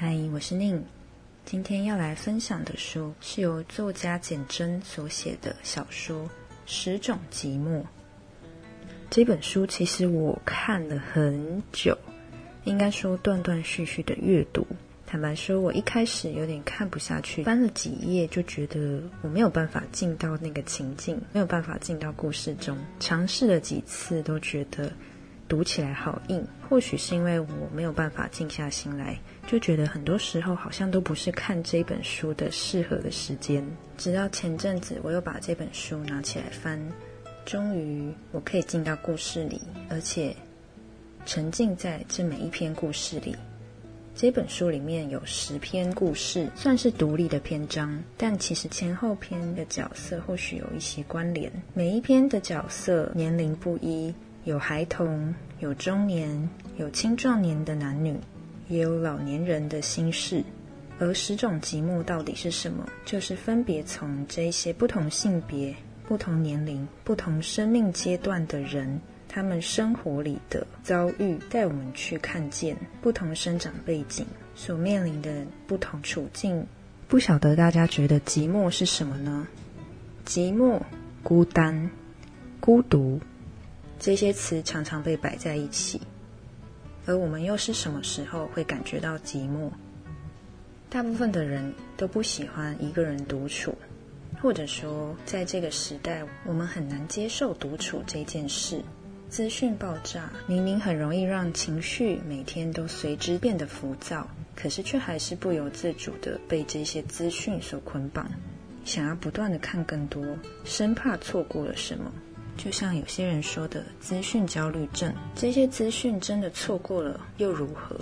嗨，我是宁。今天要来分享的书是由作家简真所写的小说《十种寂寞》。这本书其实我看了很久，应该说断断续续的阅读。坦白说，我一开始有点看不下去，翻了几页就觉得我没有办法进到那个情境，没有办法进到故事中。尝试了几次，都觉得读起来好硬。或许是因为我没有办法静下心来，就觉得很多时候好像都不是看这本书的适合的时间。直到前阵子，我又把这本书拿起来翻，终于我可以进到故事里，而且沉浸在这每一篇故事里。这本书里面有十篇故事，算是独立的篇章，但其实前后篇的角色或许有一些关联。每一篇的角色年龄不一，有孩童，有中年，有青壮年的男女，也有老年人的心事。而十种寂寞到底是什么？就是分别从这些不同性别、不同年龄、不同生命阶段的人。他们生活里的遭遇，带我们去看见不同生长背景所面临的不同处境。不晓得大家觉得寂寞是什么呢？寂寞、孤单、孤独，这些词常常被摆在一起。而我们又是什么时候会感觉到寂寞？大部分的人都不喜欢一个人独处，或者说，在这个时代，我们很难接受独处这件事。资讯爆炸，明明很容易让情绪每天都随之变得浮躁，可是却还是不由自主的被这些资讯所捆绑，想要不断的看更多，生怕错过了什么。就像有些人说的“资讯焦虑症”，这些资讯真的错过了又如何？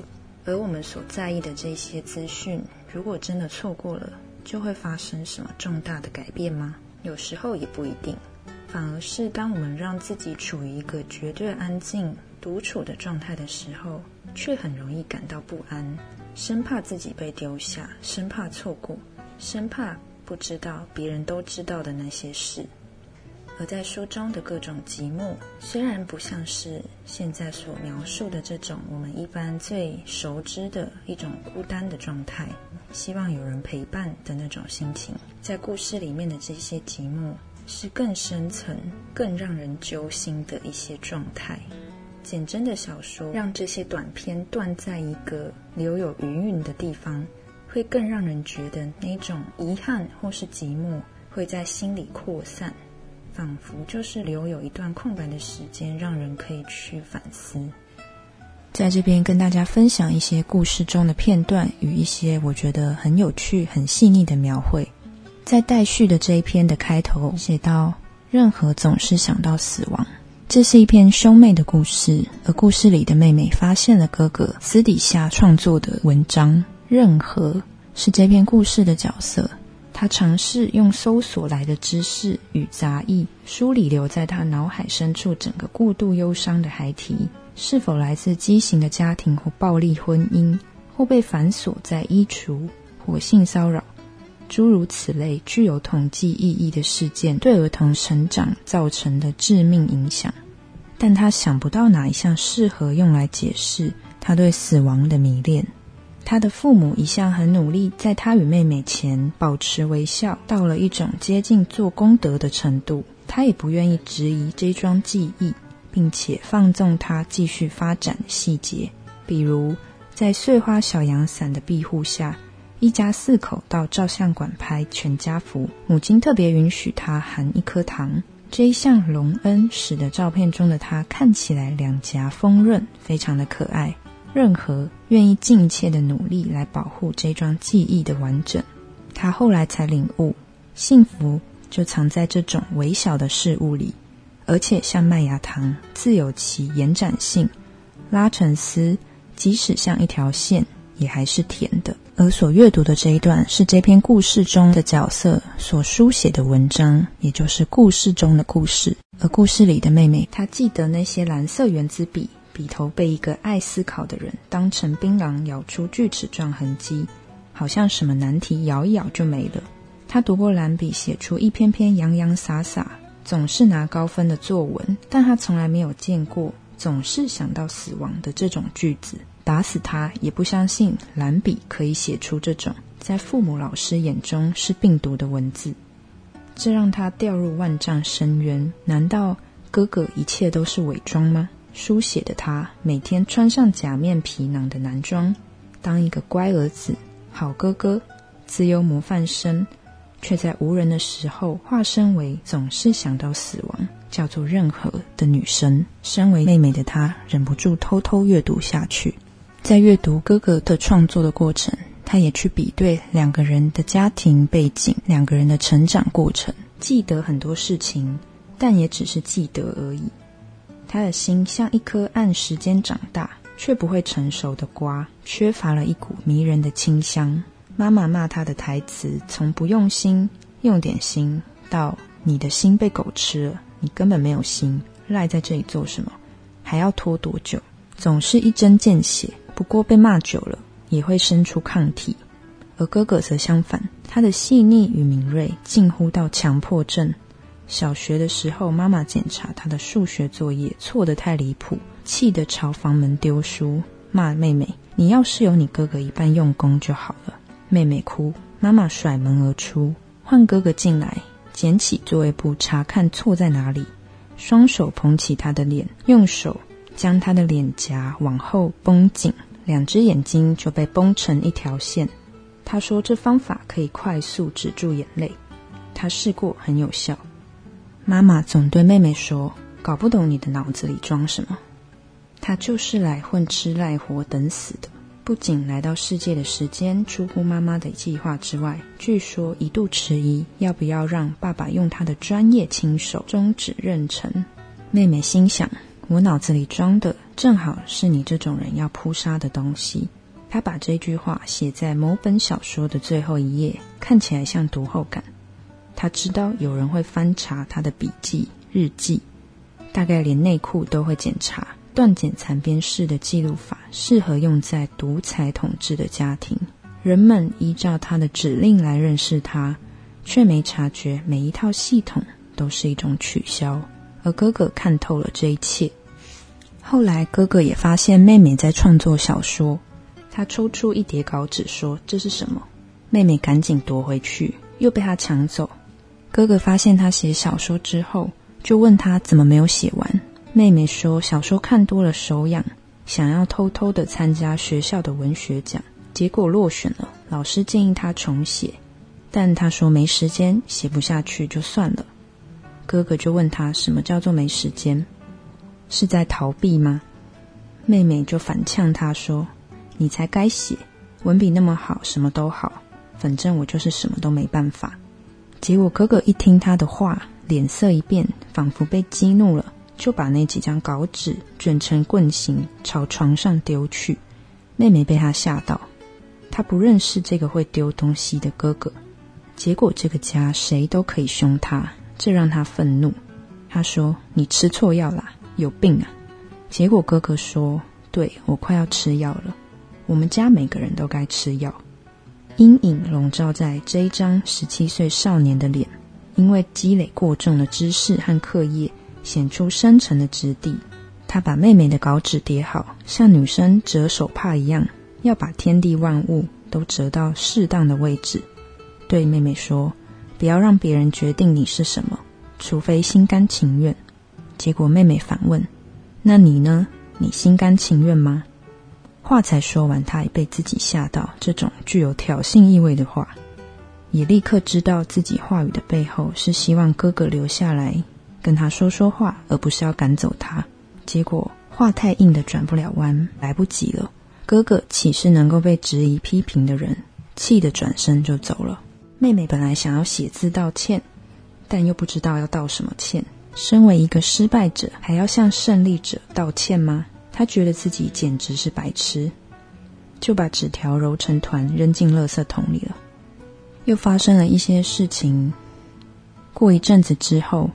而我们所在意的这些资讯，如果真的错过了，就会发生什么重大的改变吗？有时候也不一定。反而是当我们让自己处于一个绝对安静、独处的状态的时候，却很容易感到不安，生怕自己被丢下，生怕错过，生怕不知道别人都知道的那些事。而在书中的各种寂寞，虽然不像是现在所描述的这种我们一般最熟知的一种孤单的状态，希望有人陪伴的那种心情，在故事里面的这些寂寞。是更深层、更让人揪心的一些状态。简真的小说让这些短篇断在一个留有余韵的地方，会更让人觉得那种遗憾或是寂寞会在心里扩散，仿佛就是留有一段空白的时间，让人可以去反思。在这边跟大家分享一些故事中的片段与一些我觉得很有趣、很细腻的描绘。在待续的这一篇的开头写到：“任何总是想到死亡。”这是一篇兄妹的故事，而故事里的妹妹发现了哥哥私底下创作的文章。任何是这篇故事的角色，他尝试用搜索来的知识与杂意梳理留在他脑海深处整个过度忧伤的孩提，是否来自畸形的家庭或暴力婚姻，或被反锁在衣橱或性骚扰。诸如此类具有统计意义的事件对儿童成长造成的致命影响，但他想不到哪一项适合用来解释他对死亡的迷恋。他的父母一向很努力，在他与妹妹前保持微笑，到了一种接近做功德的程度。他也不愿意质疑这桩记忆，并且放纵他继续发展细节，比如在碎花小阳伞的庇护下。一家四口到照相馆拍全家福，母亲特别允许他含一颗糖。这一项隆恩使得照片中的他看起来两颊丰润，非常的可爱。任何愿意尽切的努力来保护这桩记忆的完整，他后来才领悟，幸福就藏在这种微小的事物里，而且像麦芽糖，自有其延展性。拉成丝，即使像一条线。也还是甜的。而所阅读的这一段是这篇故事中的角色所书写的文章，也就是故事中的故事。而故事里的妹妹，她记得那些蓝色圆珠笔笔头被一个爱思考的人当成槟榔咬出锯齿状痕迹，好像什么难题咬一咬就没了。他读过蓝笔写出一篇篇洋洋洒洒、总是拿高分的作文，但他从来没有见过总是想到死亡的这种句子。打死他也不相信蓝笔可以写出这种在父母老师眼中是病毒的文字，这让他掉入万丈深渊。难道哥哥一切都是伪装吗？书写的他每天穿上假面皮囊的男装，当一个乖儿子、好哥哥、自由模范生。却在无人的时候化身为总是想到死亡、叫做任何的女生。身为妹妹的她忍不住偷偷阅读下去。在阅读哥哥的创作的过程，她也去比对两个人的家庭背景、两个人的成长过程，记得很多事情，但也只是记得而已。他的心像一颗按时间长大却不会成熟的瓜，缺乏了一股迷人的清香。妈妈骂他的台词，从不用心，用点心，到你的心被狗吃了，你根本没有心，赖在这里做什么？还要拖多久？总是一针见血。不过被骂久了，也会生出抗体。而哥哥则相反，他的细腻与敏锐近乎到强迫症。小学的时候，妈妈检查他的数学作业错得太离谱，气得朝房门丢书，骂妹妹：“你要是有你哥哥一半用功就好了。”妹妹哭，妈妈甩门而出，换哥哥进来，捡起作业簿查看错在哪里，双手捧起他的脸，用手将他的脸颊往后绷紧，两只眼睛就被绷成一条线。他说这方法可以快速止住眼泪，他试过很有效。妈妈总对妹妹说：“搞不懂你的脑子里装什么，他就是来混吃赖活等死的。”不仅来到世界的时间出乎妈妈的计划之外，据说一度迟疑要不要让爸爸用他的专业亲手终止妊娠。妹妹心想：我脑子里装的正好是你这种人要扑杀的东西。她把这句话写在某本小说的最后一页，看起来像读后感。他知道有人会翻查他的笔记日记，大概连内裤都会检查。断简残编式的记录法适合用在独裁统治的家庭。人们依照他的指令来认识他，却没察觉每一套系统都是一种取消。而哥哥看透了这一切。后来，哥哥也发现妹妹在创作小说。他抽出一叠稿纸说：“这是什么？”妹妹赶紧夺回去，又被他抢走。哥哥发现他写小说之后，就问他怎么没有写完。妹妹说：“小说看多了手痒，想要偷偷的参加学校的文学奖，结果落选了。老师建议他重写，但他说没时间，写不下去就算了。”哥哥就问他：“什么叫做没时间？是在逃避吗？”妹妹就反呛他说：“你才该写，文笔那么好，什么都好，反正我就是什么都没办法。”结果哥哥一听他的话，脸色一变，仿佛被激怒了。就把那几张稿纸卷成棍形，朝床上丢去。妹妹被他吓到，他不认识这个会丢东西的哥哥。结果这个家谁都可以凶他，这让他愤怒。他说：“你吃错药啦，有病啊！”结果哥哥说：“对我快要吃药了。我们家每个人都该吃药。”阴影笼罩在这一张十七岁少年的脸，因为积累过重的知识和课业。显出深沉的质地。他把妹妹的稿纸叠好，像女生折手帕一样，要把天地万物都折到适当的位置。对妹妹说：“不要让别人决定你是什么，除非心甘情愿。”结果妹妹反问：“那你呢？你心甘情愿吗？”话才说完，她也被自己吓到。这种具有挑衅意味的话，也立刻知道自己话语的背后是希望哥哥留下来。跟他说说话，而不是要赶走他。结果话太硬的转不了弯，来不及了。哥哥岂是能够被质疑批评的人？气得转身就走了。妹妹本来想要写字道歉，但又不知道要道什么歉。身为一个失败者，还要向胜利者道歉吗？他觉得自己简直是白痴，就把纸条揉成团扔进垃圾桶里了。又发生了一些事情。过一阵子之后。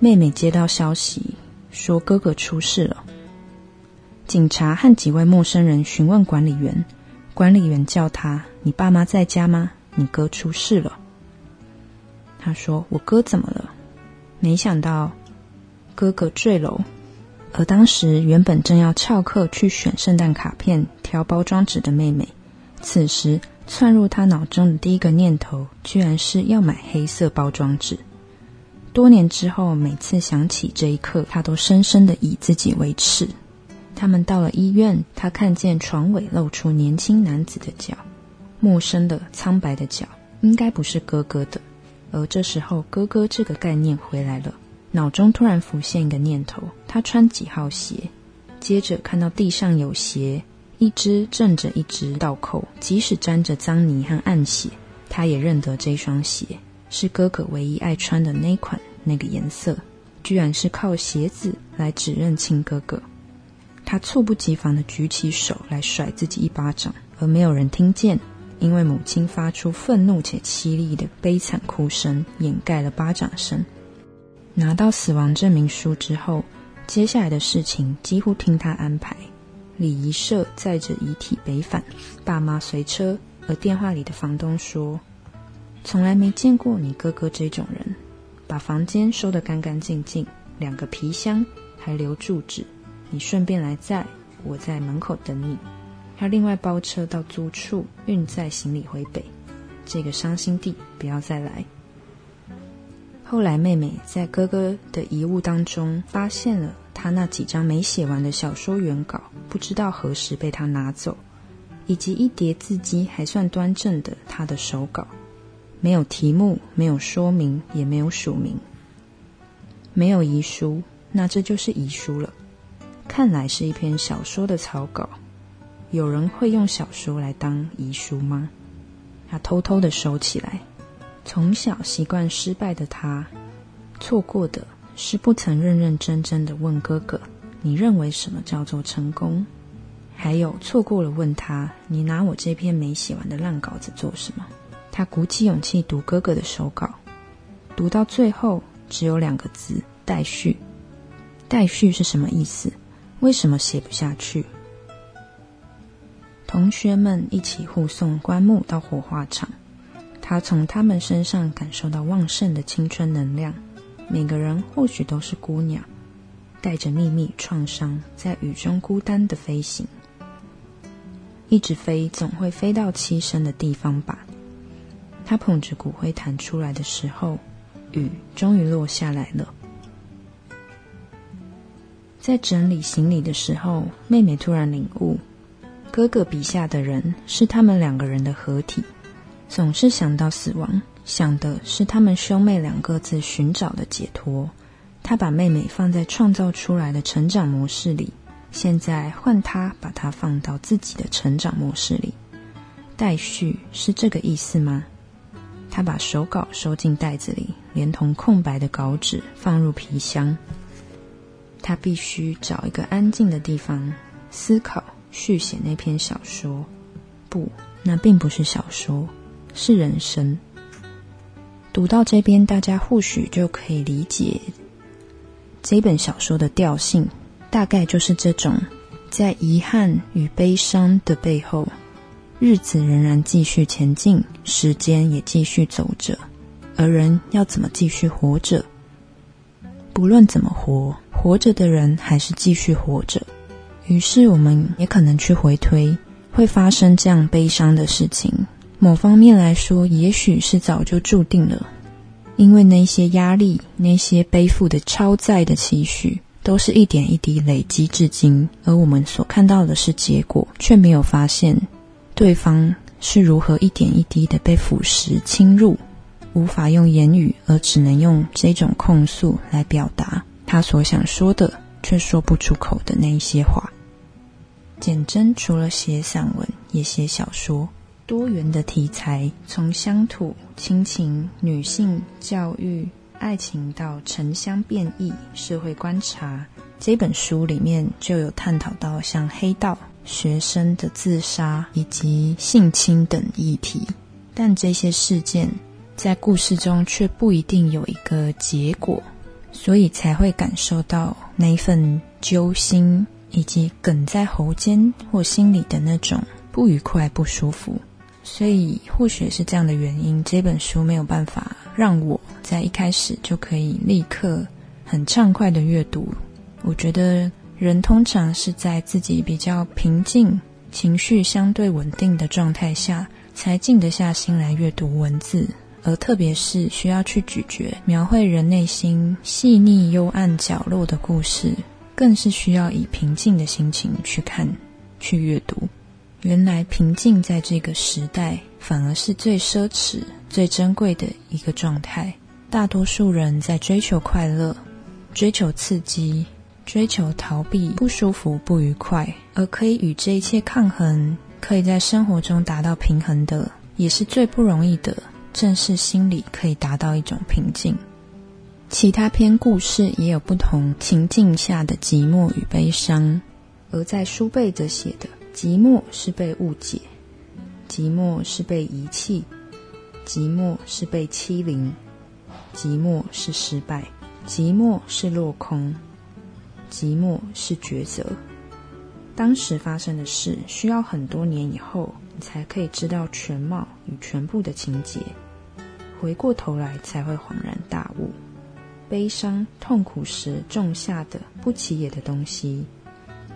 妹妹接到消息，说哥哥出事了。警察和几位陌生人询问管理员，管理员叫他：“你爸妈在家吗？你哥出事了。”他说：“我哥怎么了？”没想到哥哥坠楼，而当时原本正要翘课去选圣诞卡片、挑包装纸的妹妹，此时窜入她脑中的第一个念头，居然是要买黑色包装纸。多年之后，每次想起这一刻，她都深深的以自己为耻。他们到了医院，她看见床尾露出年轻男子的脚，陌生的、苍白的脚，应该不是哥哥的。而这时候，哥哥这个概念回来了，脑中突然浮现一个念头：他穿几号鞋？接着看到地上有鞋，一只正着，一只倒扣，即使沾着脏泥和暗血，他也认得这双鞋是哥哥唯一爱穿的那款那个颜色。居然是靠鞋子来指认亲哥哥。他猝不及防地举起手来甩自己一巴掌，而没有人听见。因为母亲发出愤怒且凄厉的悲惨哭声，掩盖了巴掌声。拿到死亡证明书之后，接下来的事情几乎听他安排。礼仪社载着遗体北返，爸妈随车。而电话里的房东说：“从来没见过你哥哥这种人，把房间收得干干净净，两个皮箱还留住址。你顺便来载，我在门口等你。”他另外包车到租处运载行李回北，这个伤心地不要再来。后来妹妹在哥哥的遗物当中发现了他那几张没写完的小说原稿，不知道何时被他拿走，以及一叠字迹还算端正的他的手稿，没有题目，没有说明，也没有署名，没有遗书，那这就是遗书了。看来是一篇小说的草稿。有人会用小说来当遗书吗？他偷偷的收起来。从小习惯失败的他，错过的是不曾认认真真的问哥哥：“你认为什么叫做成功？”还有错过了问他：“你拿我这篇没写完的烂稿子做什么？”他鼓起勇气读哥哥的手稿，读到最后只有两个字：“待续。”待续是什么意思？为什么写不下去？同学们一起护送棺木到火化场，他从他们身上感受到旺盛的青春能量。每个人或许都是孤鸟，带着秘密创伤，在雨中孤单的飞行。一直飞，总会飞到栖身的地方吧。他捧着骨灰坛出来的时候，雨终于落下来了。在整理行李的时候，妹妹突然领悟。哥哥笔下的人是他们两个人的合体，总是想到死亡，想的是他们兄妹两个自寻找的解脱。他把妹妹放在创造出来的成长模式里，现在换他把她放到自己的成长模式里。待续是这个意思吗？他把手稿收进袋子里，连同空白的稿纸放入皮箱。他必须找一个安静的地方思考。续写那篇小说，不，那并不是小说，是人生。读到这边，大家或许就可以理解这本小说的调性，大概就是这种：在遗憾与悲伤的背后，日子仍然继续前进，时间也继续走着，而人要怎么继续活着？不论怎么活，活着的人还是继续活着。于是，我们也可能去回推，会发生这样悲伤的事情。某方面来说，也许是早就注定了，因为那些压力、那些背负的超载的期许，都是一点一滴累积至今。而我们所看到的是结果，却没有发现对方是如何一点一滴的被腐蚀侵入，无法用言语，而只能用这种控诉来表达他所想说的，却说不出口的那一些话。简真除了写散文，也写小说，多元的题材，从乡土、亲情、女性、教育、爱情到城乡变异、社会观察，这本书里面就有探讨到像黑道、学生的自杀以及性侵等议题，但这些事件在故事中却不一定有一个结果，所以才会感受到那一份揪心。以及梗在喉间或心里的那种不愉快、不舒服，所以或许是这样的原因，这本书没有办法让我在一开始就可以立刻很畅快的阅读。我觉得人通常是在自己比较平静、情绪相对稳定的状态下，才静得下心来阅读文字。而特别是需要去咀嚼、描绘人内心细腻幽暗角落的故事，更是需要以平静的心情去看、去阅读。原来平静在这个时代，反而是最奢侈、最珍贵的一个状态。大多数人在追求快乐、追求刺激、追求逃避不舒服、不愉快，而可以与这一切抗衡，可以在生活中达到平衡的，也是最不容易的。正是心里可以达到一种平静。其他篇故事也有不同情境下的寂寞与悲伤，而在书背则写的寂寞是被误解，寂寞是被遗弃，寂寞是被欺凌，寂寞是失败，寂寞是落空，寂寞是抉择。当时发生的事，需要很多年以后，你才可以知道全貌与全部的情节。回过头来才会恍然大悟，悲伤痛苦时种下的不起眼的东西，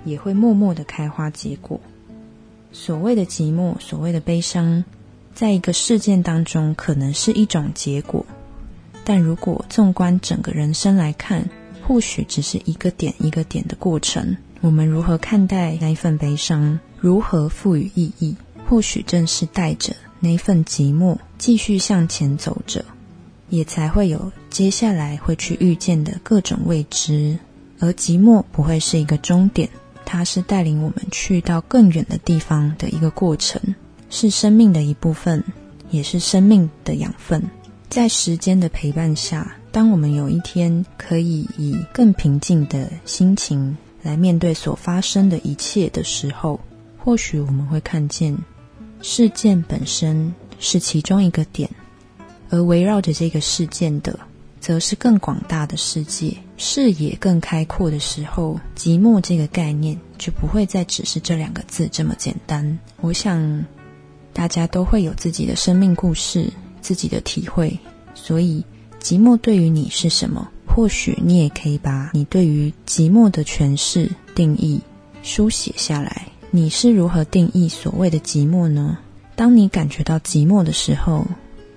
也会默默的开花结果。所谓的寂寞，所谓的悲伤，在一个事件当中可能是一种结果，但如果纵观整个人生来看，或许只是一个点一个点的过程。我们如何看待那一份悲伤，如何赋予意义，或许正是带着。那份寂寞，继续向前走着，也才会有接下来会去遇见的各种未知。而寂寞不会是一个终点，它是带领我们去到更远的地方的一个过程，是生命的一部分，也是生命的养分。在时间的陪伴下，当我们有一天可以以更平静的心情来面对所发生的一切的时候，或许我们会看见。事件本身是其中一个点，而围绕着这个事件的，则是更广大的世界，视野更开阔的时候，寂寞这个概念就不会再只是这两个字这么简单。我想，大家都会有自己的生命故事、自己的体会，所以寂寞对于你是什么？或许你也可以把你对于寂寞的诠释、定义书写下来。你是如何定义所谓的寂寞呢？当你感觉到寂寞的时候，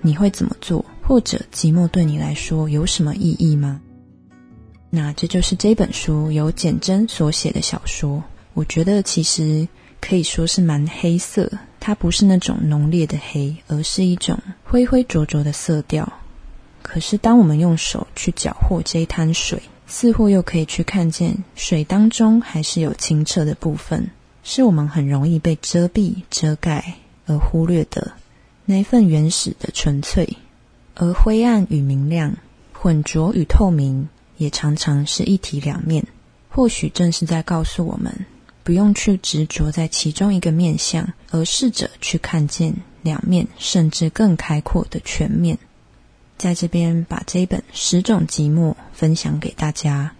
你会怎么做？或者寂寞对你来说有什么意义吗？那这就是这本书由简真所写的小说。我觉得其实可以说是蛮黑色，它不是那种浓烈的黑，而是一种灰灰浊浊的色调。可是当我们用手去搅和这一滩水，似乎又可以去看见水当中还是有清澈的部分。是我们很容易被遮蔽、遮盖而忽略的那一份原始的纯粹，而灰暗与明亮、混浊与透明，也常常是一体两面。或许正是在告诉我们，不用去执着在其中一个面相，而试着去看见两面，甚至更开阔的全面。在这边把这一本《十种寂寞》分享给大家，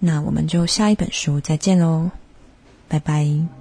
那我们就下一本书再见喽，拜拜。